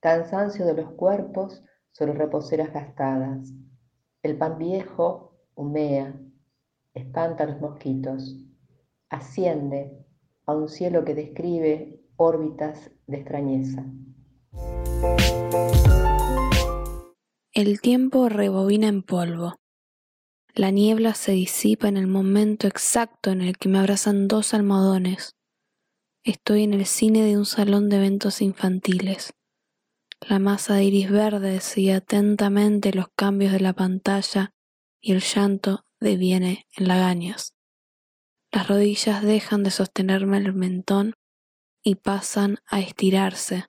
cansancio de los cuerpos sobre reposeras gastadas. El pan viejo humea, espanta a los mosquitos, asciende a un cielo que describe órbitas de extrañeza. El tiempo rebobina en polvo. La niebla se disipa en el momento exacto en el que me abrazan dos almohadones. Estoy en el cine de un salón de eventos infantiles. La masa de iris verde sigue atentamente los cambios de la pantalla y el llanto deviene en lagañas. Las rodillas dejan de sostenerme el mentón y pasan a estirarse.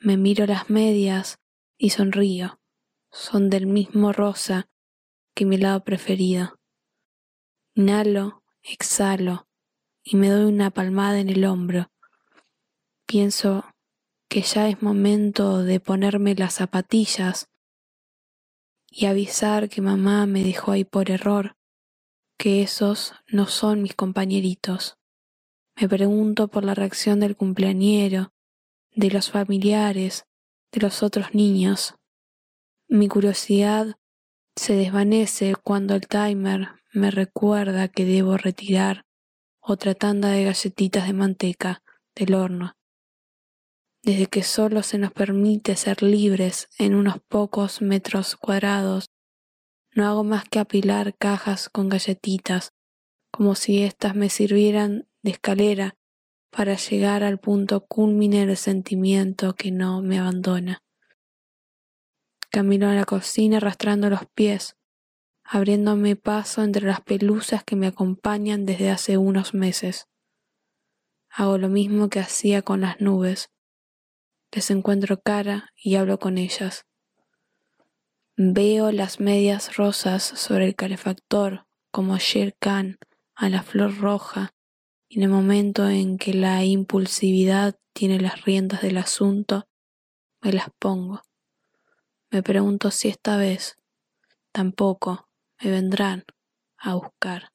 Me miro las medias y sonrío. Son del mismo rosa que mi lado preferido. Inhalo, exhalo y me doy una palmada en el hombro. Pienso que ya es momento de ponerme las zapatillas y avisar que mamá me dejó ahí por error, que esos no son mis compañeritos. Me pregunto por la reacción del cumpleañero, de los familiares, de los otros niños. Mi curiosidad se desvanece cuando el timer me recuerda que debo retirar otra tanda de galletitas de manteca del horno desde que solo se nos permite ser libres en unos pocos metros cuadrados, no hago más que apilar cajas con galletitas, como si éstas me sirvieran de escalera para llegar al punto culmine del sentimiento que no me abandona. Camino a la cocina arrastrando los pies, abriéndome paso entre las pelusas que me acompañan desde hace unos meses. Hago lo mismo que hacía con las nubes, les encuentro cara y hablo con ellas. Veo las medias rosas sobre el calefactor como Sher Khan a la flor roja en el momento en que la impulsividad tiene las riendas del asunto, me las pongo. Me pregunto si esta vez tampoco me vendrán a buscar.